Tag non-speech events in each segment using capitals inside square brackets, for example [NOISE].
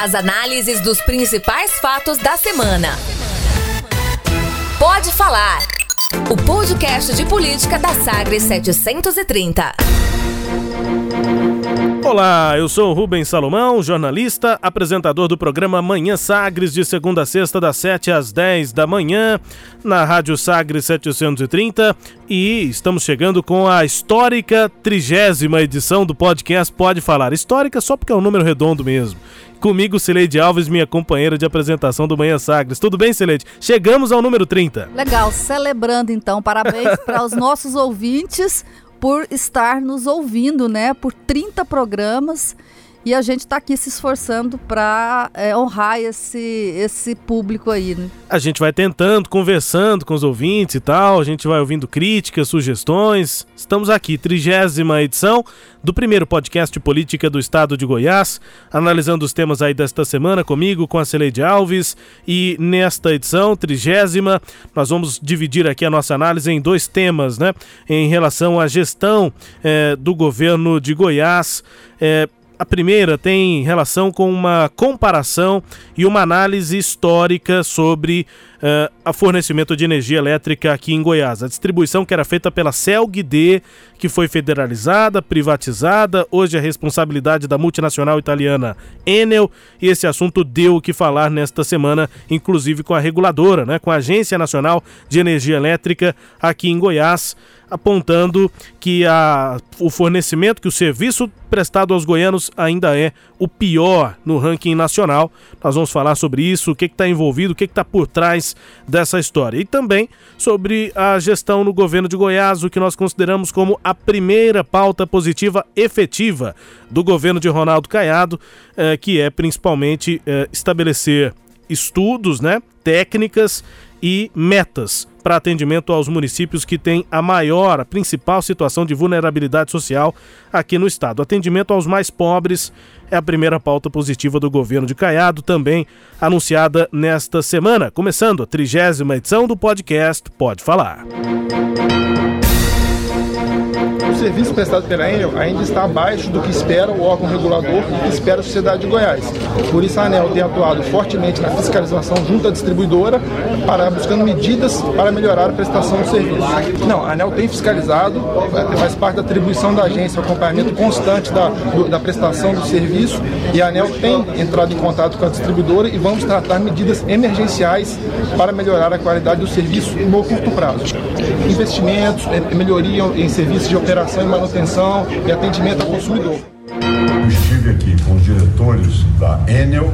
As análises dos principais fatos da semana. Pode falar. O podcast de política da Sagres 730. Olá, eu sou Rubens Salomão, jornalista, apresentador do programa Manhã Sagres, de segunda a sexta, das 7 às 10 da manhã, na Rádio Sagres 730. E estamos chegando com a histórica trigésima edição do podcast Pode Falar. Histórica só porque é um número redondo mesmo. Comigo, Cileide Alves, minha companheira de apresentação do Manhã Sagres. Tudo bem, Cileide? Chegamos ao número 30. Legal, celebrando então. Parabéns [LAUGHS] para os nossos ouvintes por estar nos ouvindo, né? Por 30 programas. E a gente está aqui se esforçando para é, honrar esse, esse público aí, né? A gente vai tentando, conversando com os ouvintes e tal, a gente vai ouvindo críticas, sugestões. Estamos aqui, trigésima edição do primeiro podcast de política do estado de Goiás, analisando os temas aí desta semana comigo, com a Celeide Alves. E nesta edição, trigésima, nós vamos dividir aqui a nossa análise em dois temas, né? Em relação à gestão é, do governo de Goiás. É, a primeira tem relação com uma comparação e uma análise histórica sobre uh, o fornecimento de energia elétrica aqui em Goiás. A distribuição que era feita pela CELG-D, que foi federalizada, privatizada, hoje é responsabilidade da multinacional italiana Enel, e esse assunto deu o que falar nesta semana, inclusive com a reguladora, né, com a Agência Nacional de Energia Elétrica aqui em Goiás apontando que a, o fornecimento, que o serviço prestado aos goianos ainda é o pior no ranking nacional. Nós vamos falar sobre isso, o que está envolvido, o que está por trás dessa história. E também sobre a gestão no governo de Goiás, o que nós consideramos como a primeira pauta positiva efetiva do governo de Ronaldo Caiado, eh, que é principalmente eh, estabelecer estudos, né, técnicas e metas para atendimento aos municípios que têm a maior, a principal situação de vulnerabilidade social aqui no estado. Atendimento aos mais pobres é a primeira pauta positiva do governo de Caiado, também anunciada nesta semana, começando a trigésima edição do podcast Pode Falar serviço prestado pela Enel ainda está abaixo do que espera o órgão regulador e espera a sociedade de Goiás. Por isso a ANEL tem atuado fortemente na fiscalização junto à distribuidora, para buscando medidas para melhorar a prestação do serviço. Não, a ANEL tem fiscalizado, faz parte da atribuição da agência, o acompanhamento constante da, do, da prestação do serviço e a ANEL tem entrado em contato com a distribuidora e vamos tratar medidas emergenciais para melhorar a qualidade do serviço no curto prazo. Investimentos, eh, melhoria em serviços de operação operação e manutenção e atendimento ao consumidor. Eu estive aqui com os diretores da Enel,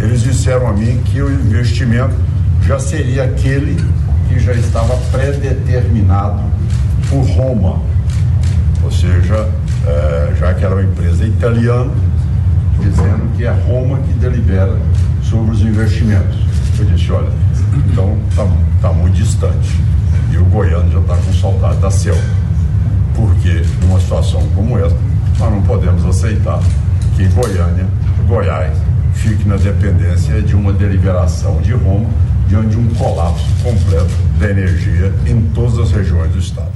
eles disseram a mim que o investimento já seria aquele que já estava predeterminado por Roma, ou seja, é, já que era uma empresa italiana, dizendo que é Roma que delibera sobre os investimentos. Eu disse, olha, então está tá muito distante. E o goiano já está com saudade da selva porque numa situação como essa, nós não podemos aceitar que Goiânia, Goiás, fique na dependência de uma deliberação de Roma diante de um colapso completo da energia em todas as regiões do estado.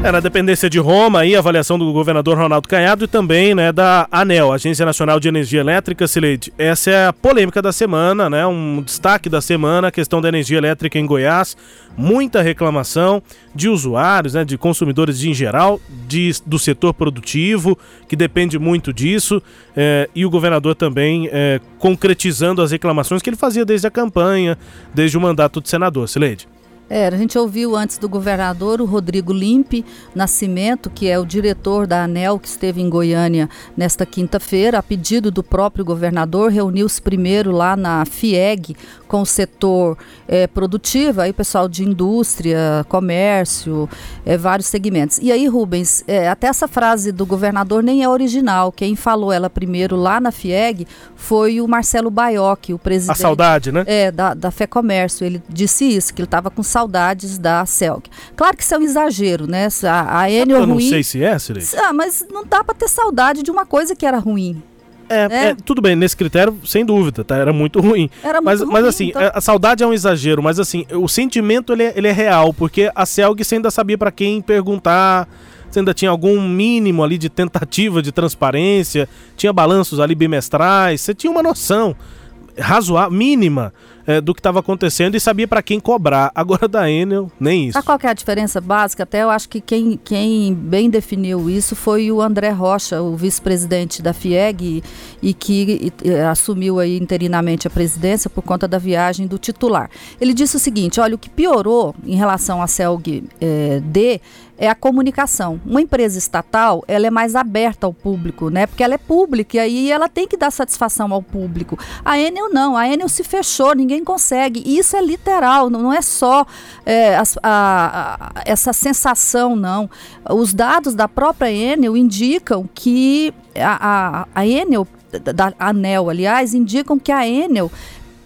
Era a dependência de Roma e a avaliação do governador Ronaldo Caiado e também né, da ANEL, Agência Nacional de Energia Elétrica, Sileide. Essa é a polêmica da semana, né, um destaque da semana, a questão da energia elétrica em Goiás. Muita reclamação de usuários, né, de consumidores em geral, de, do setor produtivo, que depende muito disso, é, e o governador também é, concretizando as reclamações que ele fazia desde a campanha, desde o mandato de senador. Sileide. É, a gente ouviu antes do governador o Rodrigo Limpe Nascimento, que é o diretor da ANEL, que esteve em Goiânia nesta quinta-feira, a pedido do próprio governador, reuniu-se primeiro lá na FIEG com o setor é, produtivo, aí pessoal de indústria, comércio, é, vários segmentos. E aí, Rubens, é, até essa frase do governador nem é original. Quem falou ela primeiro lá na FIEG foi o Marcelo Baiocchi, o presidente. A saudade, né? É, da, da Fé Comércio. Ele disse isso, que ele estava com saudades da CELG. Claro que isso é um exagero, né? A, a Enel Eu não ruim. sei se é. Ah, mas não dá para ter saudade de uma coisa que era ruim. É, né? é, tudo bem, nesse critério, sem dúvida, tá? Era muito ruim. Era muito mas, ruim, mas assim, então... a saudade é um exagero, mas assim, o sentimento ele é, ele é real, porque a Celg ainda sabia para quem perguntar, Você ainda tinha algum mínimo ali de tentativa de transparência, tinha balanços ali bimestrais, você tinha uma noção razoável, mínima é, do que estava acontecendo e sabia para quem cobrar. Agora da Enel, nem isso. Sabe qual é a diferença básica? Até eu acho que quem, quem bem definiu isso foi o André Rocha, o vice-presidente da FIEG, e, e que e, assumiu aí interinamente a presidência por conta da viagem do titular. Ele disse o seguinte: olha, o que piorou em relação à CELG é, é a comunicação. Uma empresa estatal, ela é mais aberta ao público, né? Porque ela é pública e aí ela tem que dar satisfação ao público. A Enel não, a Enel se fechou, ninguém consegue. E isso é literal, não é só é, a, a, a, essa sensação, não. Os dados da própria Enel indicam que a, a, a Enel, da ANEL, aliás, indicam que a Enel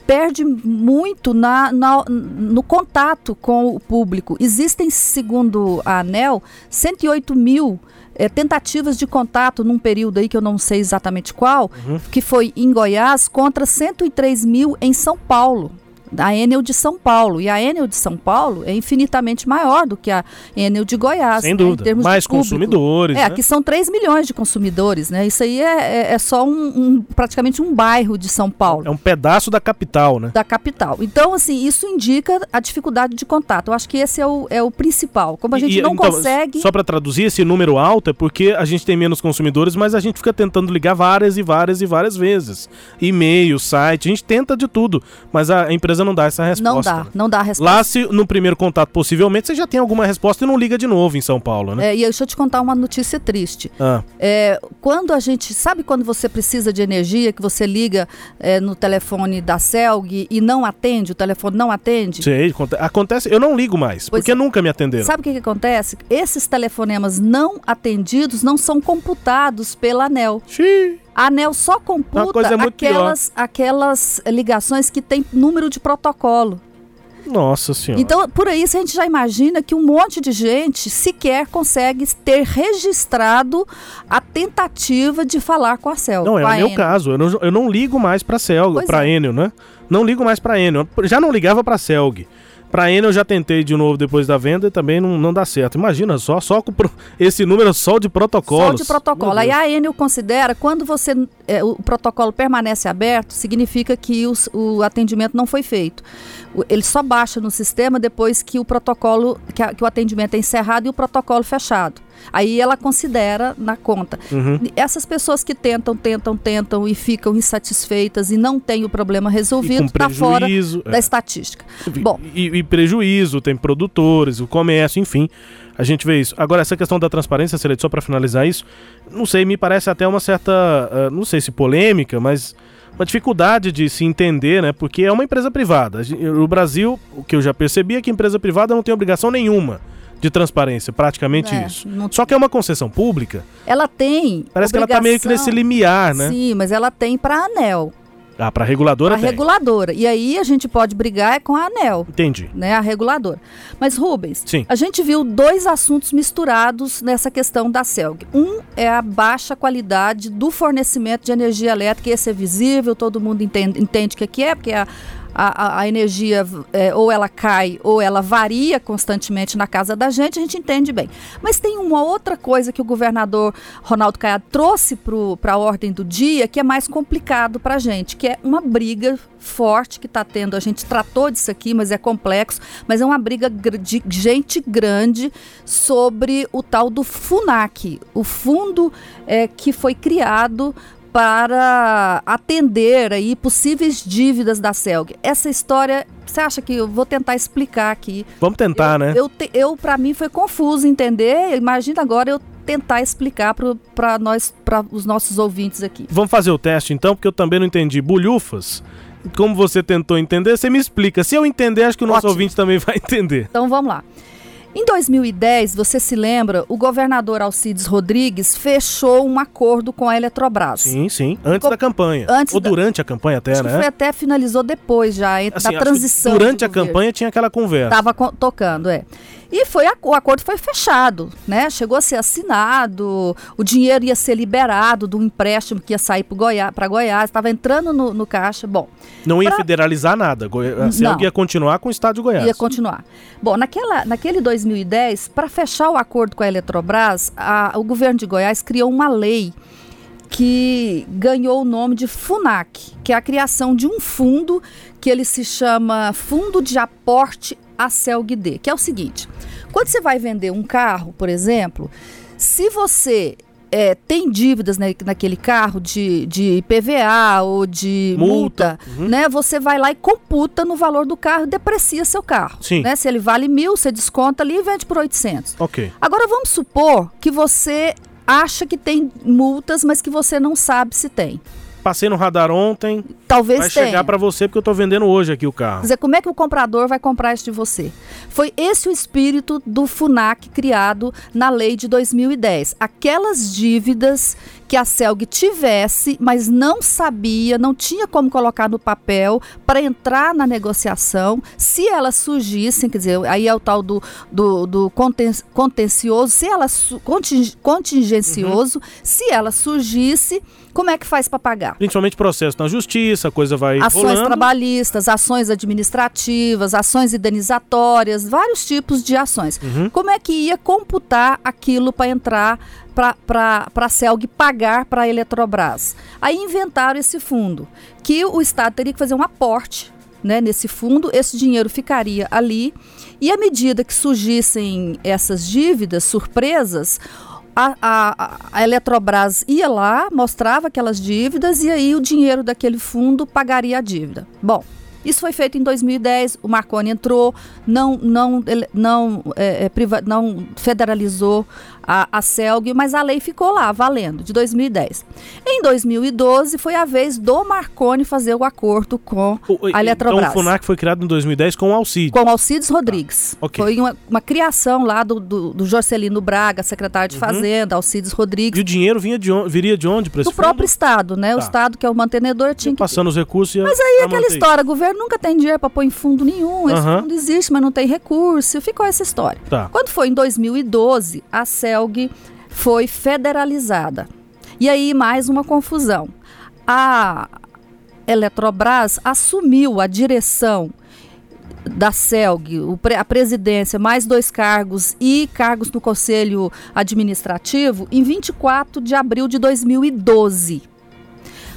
perde muito na, na, no contato com o público. Existem, segundo a ANEL, 108 mil é, tentativas de contato num período aí que eu não sei exatamente qual, uhum. que foi em Goiás, contra 103 mil em São Paulo da Enel de São Paulo. E a Enel de São Paulo é infinitamente maior do que a Enel de Goiás. Sem né, dúvida. Mais consumidores. É, né? aqui são 3 milhões de consumidores, né? Isso aí é, é, é só um, um, praticamente um bairro de São Paulo. É um pedaço da capital, né? Da capital. Então, assim, isso indica a dificuldade de contato. Eu acho que esse é o, é o principal. Como a gente e, não então, consegue. Só para traduzir, esse número alto é porque a gente tem menos consumidores, mas a gente fica tentando ligar várias e várias e várias vezes. E-mail, site, a gente tenta de tudo, mas a empresa não dá essa resposta. Não dá, não dá a resposta. Lá, se no primeiro contato, possivelmente, você já tem alguma resposta e não liga de novo em São Paulo, né? É, e deixa eu te contar uma notícia triste. Ah. É, quando a gente. Sabe quando você precisa de energia, que você liga é, no telefone da Celg e não atende, o telefone não atende? Sei, acontece. Eu não ligo mais, pois porque é. nunca me atenderam. Sabe o que, que acontece? Esses telefonemas não atendidos não são computados pela ANEL. Xiii. A ANEL só computa aquelas, aquelas ligações que tem número de protocolo. Nossa senhora. Então, por isso a gente já imagina que um monte de gente sequer consegue ter registrado a tentativa de falar com a CEL. Não, é o meu caso. Eu não, eu não ligo mais para a CEL, para é. Enel, né? Não ligo mais para Enel. Já não ligava para a CELG. Pra Enel eu já tentei de novo depois da venda e também não, não dá certo. Imagina só, só com [LAUGHS] esse número só de protocolos. Só de protocolo. Aí a Enel considera, quando você é, o protocolo permanece aberto, significa que os, o atendimento não foi feito. Ele só baixa no sistema depois que o protocolo, que, a, que o atendimento é encerrado e o protocolo fechado. Aí ela considera na conta. Uhum. Essas pessoas que tentam, tentam, tentam e ficam insatisfeitas e não têm o problema resolvido, está fora é. da estatística. Bom, e, e, prejuízo, tem produtores, o comércio, enfim. A gente vê isso. Agora, essa questão da transparência, Celeste, só para finalizar isso, não sei, me parece até uma certa, uh, não sei se polêmica, mas uma dificuldade de se entender, né? Porque é uma empresa privada. O Brasil, o que eu já percebi é que empresa privada não tem obrigação nenhuma de transparência, praticamente é, isso. Não... Só que é uma concessão pública. Ela tem. Parece obrigação... que ela está meio que nesse limiar, né? Sim, mas ela tem para a ANEL. Ah, para a reguladora A reguladora. E aí a gente pode brigar é com a ANEL. Entendi. Né, a reguladora. Mas, Rubens, Sim. a gente viu dois assuntos misturados nessa questão da CELG. Um é a baixa qualidade do fornecimento de energia elétrica, esse é visível, todo mundo entende, entende o que é, porque é a a, a, energia é, ou ela cai ou ela varia constantemente na casa da gente, a gente entende bem. Mas tem uma outra coisa que o governador Ronaldo Caiado trouxe para a ordem do dia que é mais complicado para a gente, que é uma briga forte que está tendo. A gente tratou disso aqui, mas é complexo, mas é uma briga de gente grande sobre o tal do FUNAC, o fundo é, que foi criado para atender aí possíveis dívidas da CELG. Essa história, você acha que eu vou tentar explicar aqui? Vamos tentar, eu, né? Eu, eu, para mim foi confuso entender. Imagina agora eu tentar explicar para nós, para os nossos ouvintes aqui. Vamos fazer o teste então, porque eu também não entendi. Bulhufas. Como você tentou entender, você me explica. Se eu entender, acho que o nosso Ótimo. ouvinte também vai [LAUGHS] entender. Então vamos lá. Em 2010, você se lembra, o governador Alcides Rodrigues fechou um acordo com a Eletrobras. Sim, sim. Antes da campanha. Antes Ou durante a campanha até, acho né? Que foi até finalizou depois já, assim, da transição. Durante a campanha tinha aquela conversa. Estava tocando, é. E foi o acordo foi fechado, né? Chegou a ser assinado, o dinheiro ia ser liberado do empréstimo que ia sair para Goiás, Goiás estava entrando no, no, caixa. Bom, não ia pra... federalizar nada. A CELG ia continuar com o estado de Goiás. Ia continuar. Bom, naquela, naquele 2010 2010, para fechar o acordo com a Eletrobras, a, o governo de Goiás criou uma lei que ganhou o nome de FUNAC, que é a criação de um fundo que ele se chama Fundo de Aporte a CELGD, que é o seguinte: quando você vai vender um carro, por exemplo, se você é, tem dívidas na, naquele carro de, de IPVA ou de multa, multa uhum. né? Você vai lá e computa no valor do carro, deprecia seu carro. Sim. Né? Se ele vale mil, você desconta ali e vende por 800. Ok. Agora vamos supor que você acha que tem multas, mas que você não sabe se tem. Passei no radar ontem. Talvez vai tenha. chegar para você porque eu estou vendendo hoje aqui o carro. Quer dizer, como é que o comprador vai comprar isso de você? Foi esse o espírito do FUNAC criado na lei de 2010. Aquelas dívidas que a CELG tivesse, mas não sabia, não tinha como colocar no papel para entrar na negociação, se elas surgissem, quer dizer, aí é o tal do, do, do contencioso, se ela contingencioso, uhum. se ela surgisse, como é que faz para pagar? Principalmente processo na justiça, a coisa vai Ações rolando. trabalhistas, ações administrativas, ações indenizatórias, vários tipos de ações. Uhum. Como é que ia computar aquilo para entrar para a CELG pagar para a Eletrobras. Aí inventaram esse fundo, que o Estado teria que fazer um aporte né, nesse fundo, esse dinheiro ficaria ali, e à medida que surgissem essas dívidas surpresas, a, a, a, Eletrobras ia lá, mostrava aquelas dívidas e aí o dinheiro daquele fundo pagaria a dívida. Bom, isso foi feito em 2010, o Marconi entrou, não, não, não, é, é, não federalizou a, a CELG, mas a lei ficou lá, valendo, de 2010. Em 2012, foi a vez do Marconi fazer o acordo com a Eletrobras. Então o FUNAC foi criado em 2010 com o Alcides. Com o Alcides Rodrigues. Ah, okay. Foi uma, uma, criação lá do, do, do, Jorcelino Braga, secretário de uhum. Fazenda, Alcides Rodrigues. E o dinheiro vinha de on, viria de onde para esse Do fundo? próprio Estado, né? Tá. O Estado, que é o mantenedor, tinha que... Passando os recursos Mas aí aquela história, o governo nunca tem dinheiro para pôr em fundo nenhum, esse uhum. fundo existe, mas não tem recurso, ficou essa história. Tá. Quando foi em 2012, a CELG foi federalizada. E aí mais uma confusão. A Eletrobras assumiu a direção da CELG, a presidência, mais dois cargos e cargos no Conselho Administrativo em 24 de abril de 2012.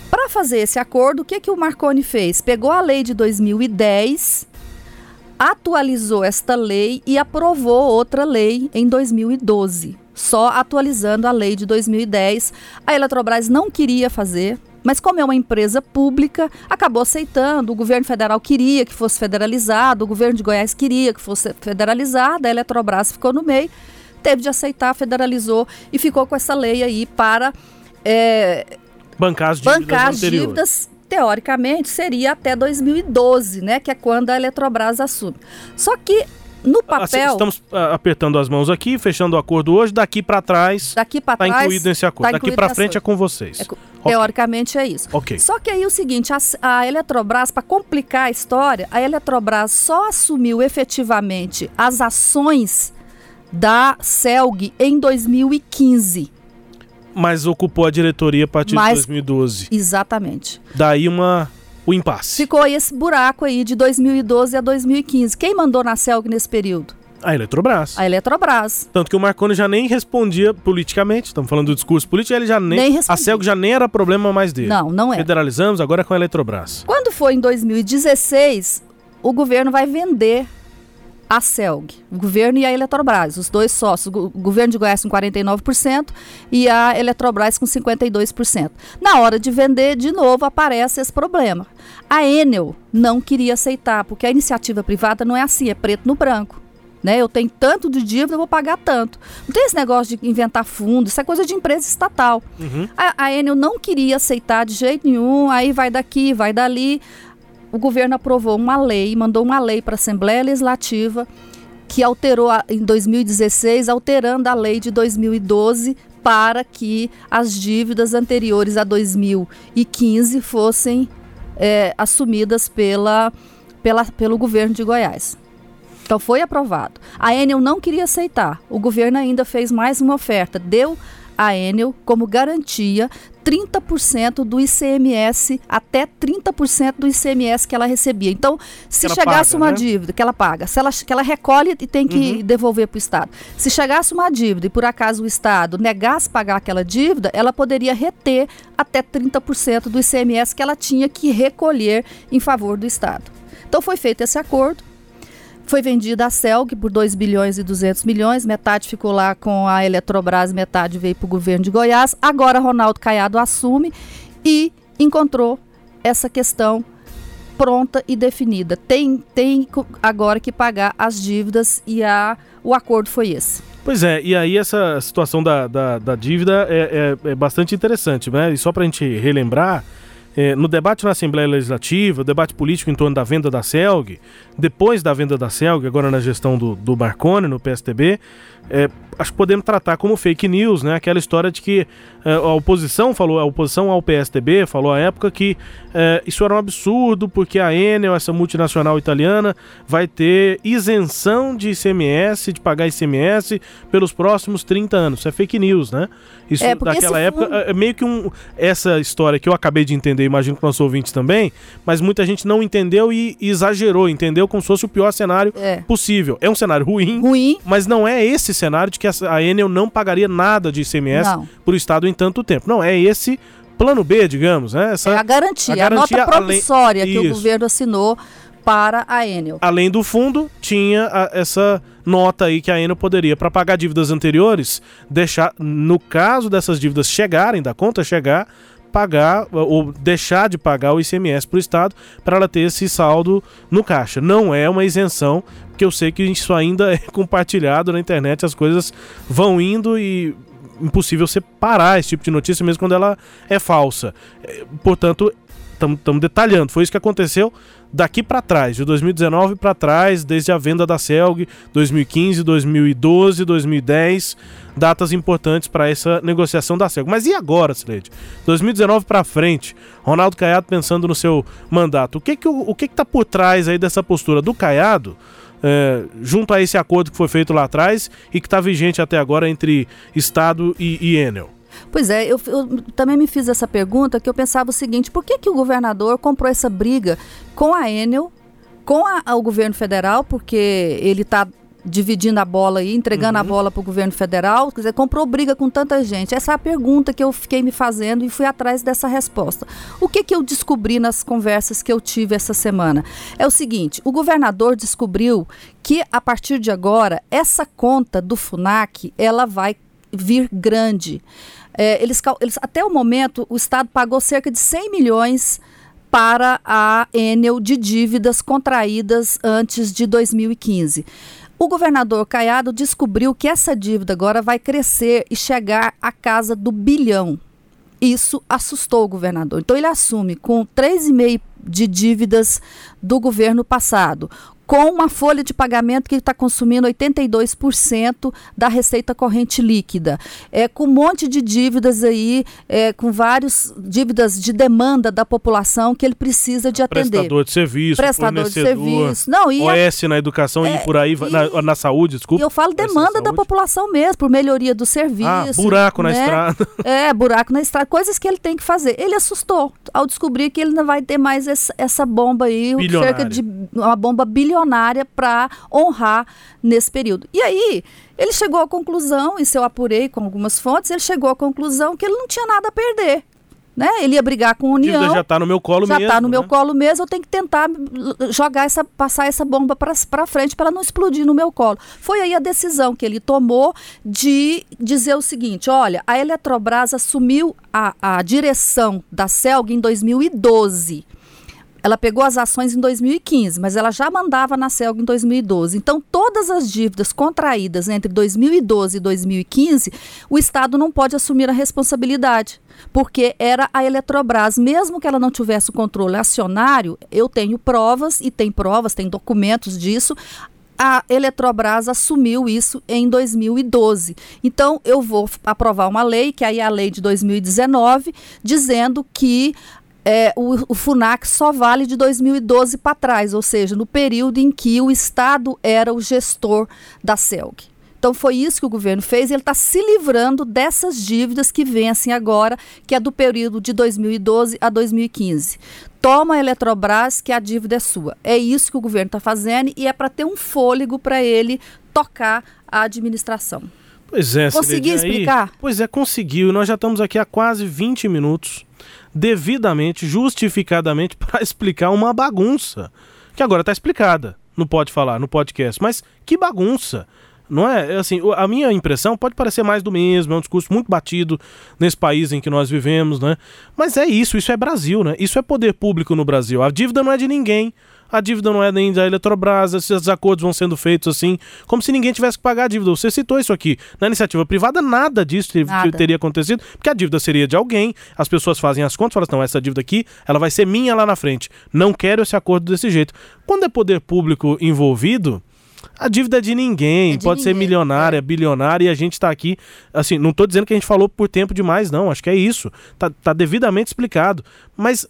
Para fazer esse acordo, o que, que o Marconi fez? Pegou a lei de 2010, atualizou esta lei e aprovou outra lei em 2012 só atualizando a lei de 2010. A Eletrobras não queria fazer, mas como é uma empresa pública, acabou aceitando. O governo federal queria que fosse federalizado, o governo de Goiás queria que fosse federalizado, a Eletrobras ficou no meio, teve de aceitar, federalizou e ficou com essa lei aí para é, bancar as dívidas bancar as dívidas teoricamente seria até 2012, né, que é quando a Eletrobras assume. Só que no ah, papel. Estamos ah, apertando as mãos aqui, fechando o acordo hoje. Daqui para trás. Daqui para tá trás. incluído nesse acordo. Tá daqui para frente é com vocês. É, okay. Teoricamente é isso. Ok. Só que aí o seguinte: a, a Eletrobras, para complicar a história, a Eletrobras só assumiu efetivamente as ações da CELG em 2015. Mas ocupou a diretoria a partir Mas, de 2012. Exatamente. Daí uma o impasse. Ficou esse buraco aí de 2012 a 2015. Quem mandou na CELG nesse período? A Eletrobras. A Eletrobras. Tanto que o Marconi já nem respondia politicamente, estamos falando do discurso político, ele já nem. nem a CELG já nem era problema mais dele. Não, não é. Federalizamos, agora é com a Eletrobras. Quando foi em 2016, o governo vai vender a CELG, o governo e a Eletrobras, os dois sócios, o governo de Goiás com 49% e a Eletrobras com 52%. Na hora de vender, de novo, aparece esse problema. A Enel não queria aceitar, porque a iniciativa privada não é assim, é preto no branco. Né? Eu tenho tanto de dívida, eu vou pagar tanto. Não tem esse negócio de inventar fundo, isso é coisa de empresa estatal. Uhum. A, a Enel não queria aceitar de jeito nenhum, aí vai daqui, vai dali o governo aprovou uma lei, mandou uma lei para a Assembleia Legislativa que alterou a, em 2016, alterando a lei de 2012 para que as dívidas anteriores a 2015 fossem é, assumidas pela, pela, pelo governo de Goiás. Então foi aprovado. A Enel não queria aceitar. O governo ainda fez mais uma oferta, deu a Enel como garantia 30% do ICMS, até 30% do ICMS que ela recebia. Então, se chegasse paga, uma né? dívida que ela paga, se ela, que ela recolhe e tem que devolver para o Estado. Se chegasse uma dívida e por acaso o Estado negasse pagar aquela dívida, ela poderia reter até 30% do ICMS que ela tinha que recolher em favor do Estado. Então foi feito esse acordo. Foi vendida a Celg por 2 bilhões e 200 milhões, metade ficou lá com a Eletrobras, metade veio para o governo de Goiás. Agora Ronaldo Caiado assume e encontrou essa questão pronta e definida. Tem, tem agora que pagar as dívidas e a, o acordo foi esse. Pois é, e aí essa situação da, da, da dívida é, é- é bastante interessante, né? E só para a gente relembrar, é, no debate na Assembleia Legislativa, o debate político em torno da venda da CELG, depois da venda da CELG, agora na gestão do, do Marconi, no PSTB, é, acho que podemos tratar como fake news, né? Aquela história de que é, a oposição falou, a oposição ao PSTB falou à época que isso era um absurdo porque a Enel, essa multinacional italiana, vai ter isenção de ICMS, de pagar ICMS pelos próximos 30 anos. Isso é fake news, né? Isso É, daquela época fundo- é meio que um essa história que eu acabei de entender, imagino que nossos ouvintes também, mas muita gente não entendeu e exagerou, entendeu como se fosse o pior cenário É. possível. É um cenário ruim, Ruim, mas não é esse cenário de que a a Enel não pagaria nada de ICMS para o Estado em tanto tempo. Não, é esse plano B, digamos, né? Essa, é a garantia, a, a garantia nota além- promissória que o governo assinou para a Enel. Além do fundo, tinha a- essa nota aí que a Enel poderia, para pagar dívidas anteriores, deixar, no caso dessas dívidas chegarem, da conta chegar, pagar ou deixar de pagar o ICMS para o Estado para ela ter esse saldo no caixa. Não é uma isenção, porque eu sei que isso ainda [LAUGHS] é compartilhado na internet, as coisas vão indo e impossível separar esse tipo de notícia mesmo quando ela é falsa. É, Portanto, estamos detalhando, foi isso que aconteceu daqui para trás, de 2019 para trás, desde a venda da Celg, 2015, 2012, 2010, datas importantes para essa negociação da Celg. Mas e agora, Sileide? 2019 para frente, Ronaldo Caiado pensando no seu mandato, o que que o que que tá por trás aí dessa postura do Caiado? é, junto a esse acordo que foi feito lá atrás e que está vigente até agora entre Estado e, e Enel. Pois é, eu, eu também me fiz essa pergunta que eu pensava o seguinte: por que, que o governador comprou essa briga com a Enel, com a- o governo federal, porque ele está dividindo a bola aí, entregando a bola para o governo federal, quer dizer, comprou briga com tanta gente. Essa é a pergunta que eu fiquei me fazendo e fui atrás dessa resposta. O que, que eu descobri nas conversas que eu tive essa semana? É o seguinte: o governador descobriu que a partir de agora essa conta do Funac ela vai vir grande. É, eles, eles- até o momento, o Estado pagou cerca de 100 milhões para a Enel de dívidas contraídas antes de 2015. O governador Caiado descobriu que essa dívida agora vai crescer e chegar à casa do bilhão. Isso assustou o governador. Então ele assume com 3,5 de dívidas do governo passado, com uma folha de pagamento que está consumindo 82% da receita corrente líquida, é, com um monte de dívidas aí, é, com várias dívidas de demanda da população que ele precisa de atender. Prestador de serviço, Prestador de serviço. Não, e a- OS na educação É, e por aí, vai- na, e- na saúde, desculpa. E eu falo na demanda da população mesmo, por melhoria do serviço. Ah, buraco na né? estrada. [LAUGHS] É, buraco na estrada, coisas que ele tem que fazer. Ele assustou ao descobrir que ele não vai ter mais essa, essa bomba aí, cerca de uma bomba bilionária para honrar nesse período. E aí, ele chegou à conclusão, isso eu apurei com algumas fontes, ele chegou à conclusão que ele não tinha nada a perder. Né? Ele ia brigar com a União dívida já tá no meu colo já mesmo. tá no meu né? colo mesmo, eu tenho que tentar jogar essa, passar essa bomba para frente para ela não explodir no meu colo. Foi aí a decisão que ele tomou de dizer o seguinte: olha, a Eletrobras assumiu a, a direção da Celg em 2012. Ela pegou as ações em 2015, mas ela já mandava na Celg em 2012. Então, todas as dívidas contraídas entre 2012 e 2015, o Estado não pode assumir a responsabilidade, porque era a Eletrobras. Mesmo que ela não tivesse o controle acionário, eu tenho provas, e tem provas, tem documentos disso, a Eletrobras assumiu isso em 2012. Então, eu vou aprovar uma lei, que aí é a lei de 2019, dizendo que é, o, o FUNAC só vale de 2012 para trás, ou seja, no período em que o Estado era o gestor da CELG. Então foi isso que o governo fez. Ele está se livrando dessas dívidas que vencem agora, que é do período de 2012 a 2015 toma a Eletrobras que a dívida é sua. É isso que o governo está fazendo e é para ter um fôlego para ele tocar a administração. Pois é, Consegui explicar? pois é, conseguiu. Nós já estamos aqui há quase 20 minutos, devidamente, justificadamente, [LAUGHS] para explicar uma bagunça. Que agora está explicada. Não pode falar no podcast. Mas que bagunça. Não é? é? Assim, a minha impressão pode parecer mais do mesmo, é um discurso muito batido nesse país em que nós vivemos, né? Mas é isso, isso é Brasil, né? Isso é poder público no Brasil. A dívida não é de ninguém. A dívida não é nem da Eletrobras, esses acordos vão sendo feitos assim, como se ninguém tivesse que pagar a dívida. Você citou isso aqui. Na iniciativa privada, nada disso nada. teria acontecido, porque a dívida seria de alguém, as pessoas fazem as contas, falam assim, não, essa dívida aqui, ela vai ser minha lá na frente. Não quero esse acordo desse jeito. Quando é poder público envolvido, a dívida é de ninguém, é de pode ninguém. ser milionária, é. bilionária, e a gente está aqui. Assim, não estou dizendo que a gente falou por tempo demais, não. Acho que é isso. Tá, tá devidamente explicado. Mas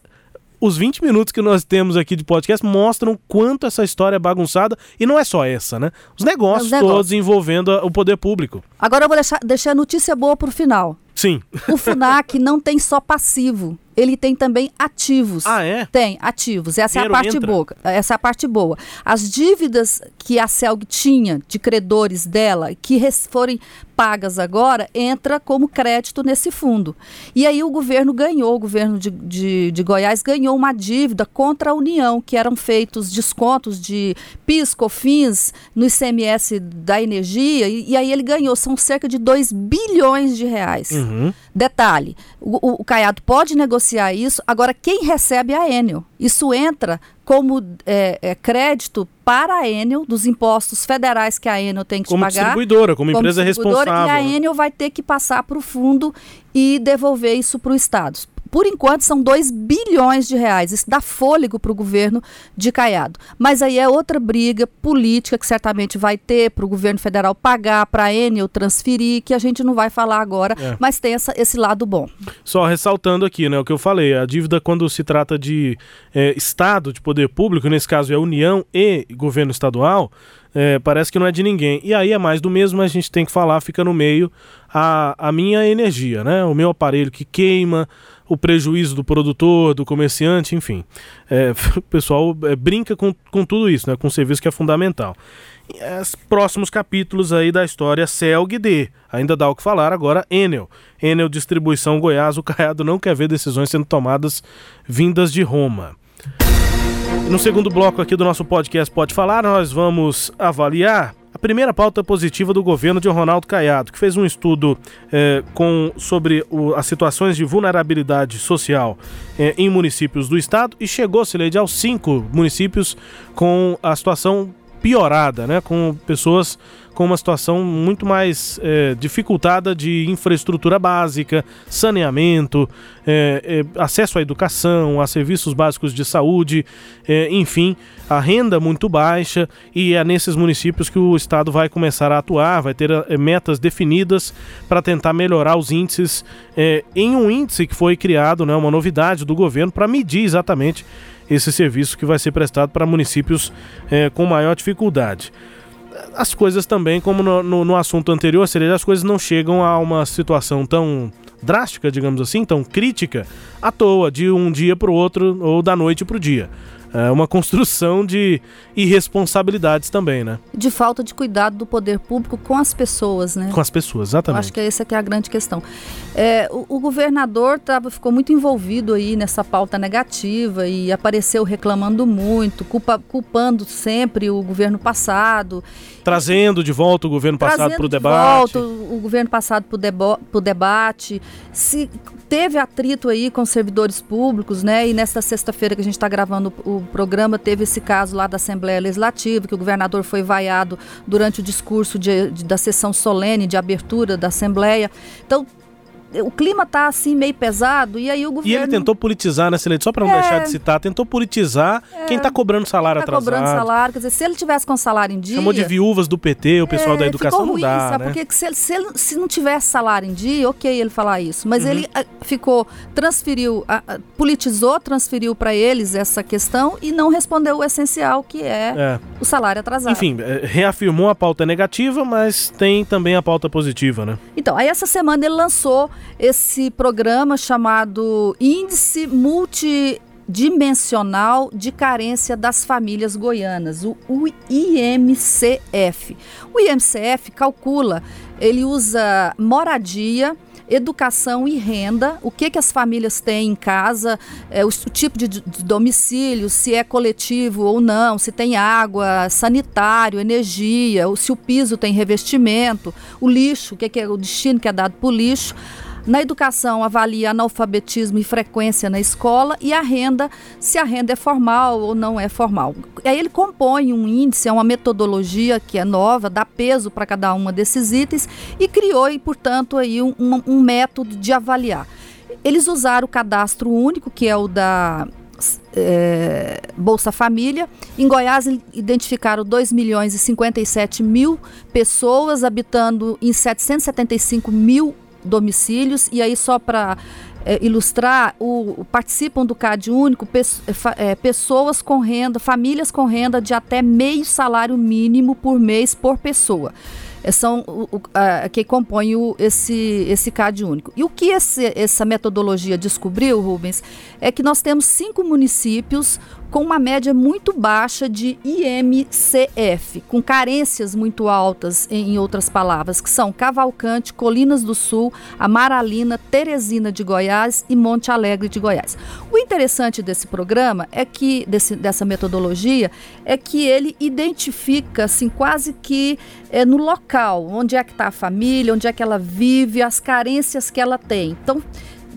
os 20 minutos que nós temos aqui de podcast mostram quanto essa história é bagunçada. E não é só essa, né? Os negócios, Os negócios. todos envolvendo o poder público. Agora eu vou deixar, deixar a notícia boa para o final. Sim. O FUNAC não tem só passivo ele tem também ativos. Ah, é? Tem, ativos. Essa Dinheiro é a parte entra. boa. Essa é a parte boa. As dívidas que a CELG tinha de credores dela, que forem pagas agora, entra como crédito nesse fundo. E aí o governo ganhou, o governo de, de, de Goiás ganhou uma dívida contra a União, que eram feitos descontos de PIS, COFINS no ICMS da energia, e, e aí ele ganhou, são cerca de 2 bilhões de reais. Uhum. Detalhe, o, o, Caiado pode negociar isso, agora quem recebe é a Enel. Isso entra como é, é, crédito para a Enel, dos impostos federais que a Enel tem que como pagar. Como distribuidora, como, empresa responsável. E a Enel vai ter que passar para o fundo e devolver isso para o Estado. Por enquanto, são 2 bilhões de reais. Isso dá fôlego para o governo de Caiado. Mas aí é outra briga política que certamente vai ter para o governo federal pagar, para a Enel transferir, que a gente não vai falar agora, é. mas tem essa, esse lado bom. Só ressaltando aqui, né, o que eu falei, a dívida quando se trata de é, Estado, de poder público, nesse caso é União e governo estadual, é, parece que não é de ninguém. E aí é mais do mesmo, a gente tem que falar, fica no meio a, a minha energia, né? O meu aparelho que queima, o prejuízo do produtor, do comerciante, enfim. É, [LAUGHS] o pessoal é, brinca com, com tudo isso, né? Com serviço que é fundamental. E os próximos capítulos aí da história CELG D. Ainda dá o que falar agora Enel. Enel Distribuição Goiás, o Caiado não quer ver decisões sendo tomadas vindas de Roma. No segundo bloco aqui do nosso podcast Pode Falar, nós vamos avaliar a primeira pauta positiva do governo de Ronaldo Caiado, que fez um estudo é, com, sobre o, as situações de vulnerabilidade social é, em municípios do estado e chegou, Sileide, aos cinco municípios com a situação piorada, né? Com pessoas com uma situação muito mais é, dificultada de infraestrutura básica, saneamento, é, é, acesso à educação, a serviços básicos de saúde, é, enfim, a renda muito baixa e é nesses municípios que o Estado vai começar a atuar, vai ter é, metas definidas para tentar melhorar os índices é, em um índice que foi criado, né, uma novidade do governo para medir exatamente esse serviço que vai ser prestado para municípios com maior dificuldade. As coisas também, como no, no, no, assunto anterior, seria as coisas não chegam a uma situação tão drástica, digamos assim, tão crítica, à toa, de um dia para o outro ou da noite para o dia é uma construção de irresponsabilidades também, né? De falta de cuidado do poder público com as pessoas, né? Com as pessoas, exatamente. Eu acho que essa que é a grande questão. É, o, o, governador tava, ficou muito envolvido aí nessa pauta negativa e apareceu reclamando muito, culpa, culpando sempre o governo passado. Trazendo de volta o governo passado para o debate. Volta o, o governo passado para o debo, debate. Se teve atrito aí com servidores públicos, né? E nesta sexta-feira que a gente está gravando o programa, teve esse caso lá da Assembleia Legislativa, que o governador foi vaiado durante o discurso de, de, da sessão solene de abertura da Assembleia. Então, o clima tá assim meio pesado e aí o governo. E ele tentou politizar nessa eleição, só para não é, deixar de citar, tentou politizar é, quem tá cobrando salário tá atrasado. cobrando salário, quer dizer, se ele tivesse com salário em dia. Chamou de viúvas do PT, o pessoal é, da educação ficou ruim, não dá. Sabe? Né? Porque se ele, se ele se não tivesse salário em dia, ok ele falar isso. Mas uhum. ele a, ah, ficou, transferiu, a, a, politizou, transferiu para eles essa questão e não respondeu o essencial, que é, é. o salário atrasado. Enfim, é, reafirmou a pauta negativa, mas tem também a pauta positiva, né? Então, aí essa semana ele lançou esse programa chamado Índice Multidimensional de Carência das Famílias Goianas, o, IMCF. O IMCF calcula, ele usa moradia, educação e renda, o que, que as famílias têm em casa, é, o, o, tipo de, de, domicílio, se é coletivo ou não, se tem água, sanitário, energia, se o piso tem revestimento, o lixo, o que, que é o destino que é dado para o lixo. Na educação, avalia analfabetismo e frequência na escola e a renda, se a renda é formal ou não é formal. Aí ele compõe um índice, é uma metodologia que é nova, dá peso para cada uma desses itens e criou, e, portanto, aí um, um, método de avaliar. Eles usaram o cadastro único, que é o da é, Bolsa Família. Em Goiás, identificaram 2 milhões e 57 mil pessoas habitando em 775 mil domicílios. E aí, só para é, ilustrar, o, participam do CAD único é, pessoas com renda, famílias com renda de até meio salário mínimo por mês por pessoa. É, são o, a, que compõem o, esse, esse CAD único. E o que esse, essa metodologia descobriu, Rubens, é que nós temos cinco municípios com uma média muito baixa de IMCF, com carências muito altas, em outras palavras, que são Cavalcante, Colinas do Sul, Amaralina, Teresina de Goiás e Monte Alegre de Goiás. O interessante desse programa é que, desse, dessa metodologia, é que ele identifica, assim, quase que é, no local, onde é que está a família, onde é que ela vive, as carências que ela tem. Então,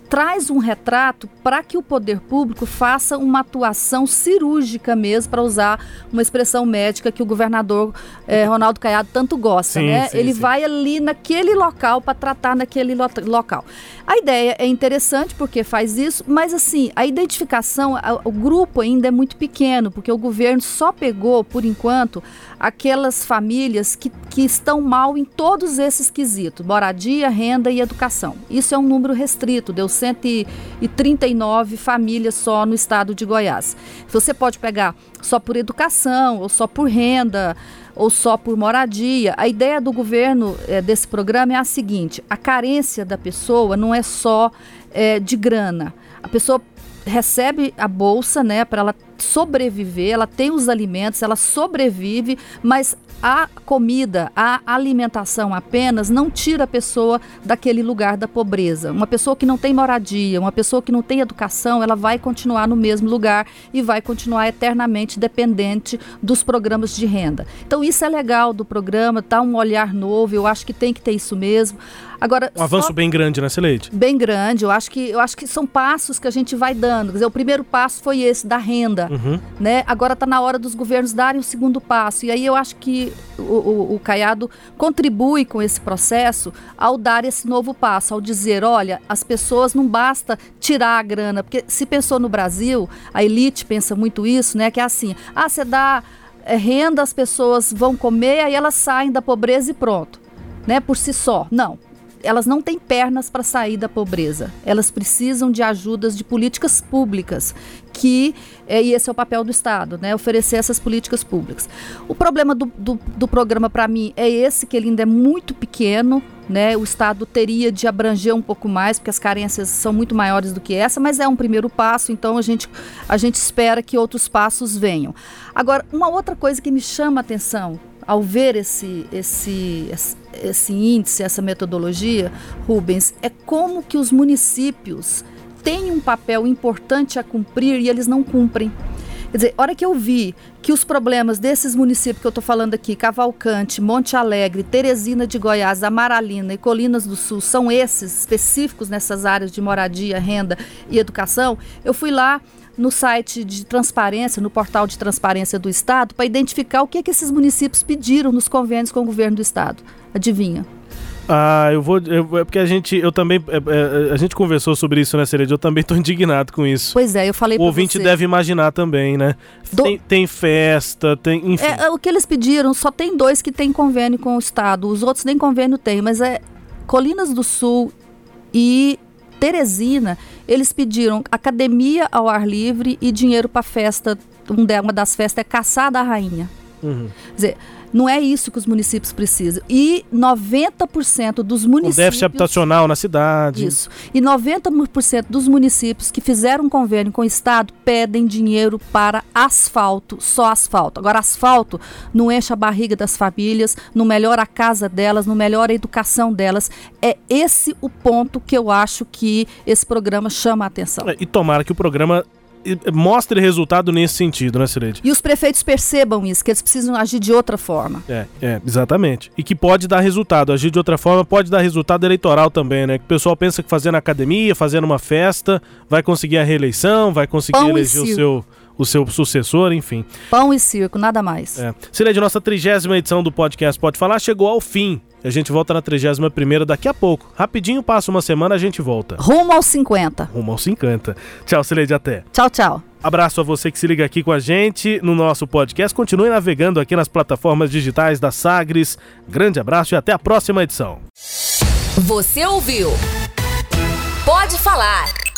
traz um retrato para que o poder público faça uma atuação cirúrgica mesmo, para usar uma expressão médica que o governador eh, Ronaldo Caiado tanto gosta, sim, né? Sim, Ele sim. vai ali naquele local para tratar naquele lo local. A ideia é interessante porque faz isso, mas assim, a identificação, a, o grupo ainda é muito pequeno, porque o governo só pegou, por enquanto, aquelas famílias que, que estão mal em todos esses quesitos: moradia, renda e educação. Isso é um número restrito, deu 139 famílias só no estado de Goiás. Você pode pegar só por educação, ou só por renda, ou só por moradia. A ideia do governo é, desse programa é a seguinte: a carência da pessoa não é só é, de grana. A pessoa recebe a bolsa, né, para ela sobreviver, ela tem os alimentos, ela sobrevive, mas a comida, a alimentação apenas não tira a pessoa daquele lugar da pobreza. Uma pessoa que não tem moradia, uma pessoa que não tem educação, ela vai continuar no mesmo lugar e vai continuar eternamente dependente dos programas de renda. Então isso é legal do programa, tá um olhar novo, eu acho que tem que ter isso mesmo. Agora, um avanço bem grande nessa lei. Bem grande. Eu acho que eu acho que são passos que a gente vai dando. Quer dizer, o primeiro passo foi esse da renda, uhum. né? Agora está na hora dos governos darem o segundo passo. E aí eu acho que o, o, o Caiado contribui com esse processo ao dar esse novo passo, ao dizer, olha, as pessoas não basta tirar a grana, porque se pensou no Brasil, a elite pensa muito isso, né? Que é assim, ah, você dá é, renda, as pessoas vão comer, aí elas saem da pobreza e pronto, né? Por si só. Não elas não têm pernas para sair da pobreza. Elas precisam de ajudas de políticas públicas, que é, e esse é o papel do Estado, né? Oferecer essas políticas públicas. O problema do, do, do programa para mim é esse que ele ainda é muito pequeno, né? O Estado teria de abranger um pouco mais, porque as carências são muito maiores do que essa, mas é um primeiro passo, então a gente, a gente espera que outros passos venham. Agora, uma outra coisa que me chama a atenção ao ver esse, esse, esse índice, essa metodologia, Rubens, é como que os municípios têm um papel importante a cumprir e eles não cumprem. Quer dizer, hora que eu vi que os problemas desses municípios que eu estou falando aqui, Cavalcante, Monte Alegre, Teresina de Goiás, Amaralina e Colinas do Sul, são esses específicos nessas áreas de moradia, renda e educação, eu fui lá no site de transparência, no portal de transparência do Estado, para identificar o que, é que esses municípios pediram nos convênios com o governo do Estado. Adivinha? Ah, eu vou. Eu, é porque a gente. Eu também. É, é, a gente conversou sobre isso, né, Cereja? Eu também tô [LAUGHS] indignado com isso. Pois é, eu falei O ouvinte você. deve imaginar também, né? Do- Tem, tem festa, tem. Enfim. É, é, o que eles pediram, só tem dois que tem convênio com o Estado, os outros nem convênio tem, mas é Colinas do Sul e Teresina, eles pediram academia ao ar livre e dinheiro para festa. Um Uma das festas é Caçar da Rainha. Uhum. Quer dizer, não é isso que os municípios precisam. E 90% dos municípios. déficit habitacional na cidade. Isso. E 90% dos municípios que fizeram um convênio com o Estado pedem dinheiro para asfalto, só asfalto. Agora, asfalto não enche a barriga das famílias, não melhora a casa delas, não melhora a educação delas. É esse o ponto que eu acho que esse programa chama a atenção. É, E tomara que o programa mostre resultado nesse sentido, né, Cireide? E os prefeitos percebam isso, que eles precisam agir de outra forma. É, é, exatamente. E que pode dar resultado. Agir de outra forma pode dar resultado eleitoral também, né? Que o pessoal pensa que fazendo academia, fazendo uma festa, vai conseguir a reeleição, vai conseguir Pão eleger o seu, o seu sucessor, enfim. Pão e circo, nada mais. É. Cileide, nossa trigésima edição do podcast Pode Falar chegou ao fim. A gente volta na trigésima primeira daqui a pouco. Rapidinho, passa uma semana, a gente volta. Rumo aos 50. Rumo aos 50. Tchau, Cileide, até. Tchau, tchau. Abraço a você que se liga aqui com a gente no nosso podcast. Continue navegando aqui nas plataformas digitais da Sagres. Grande abraço e até a próxima edição. Você ouviu? Pode falar.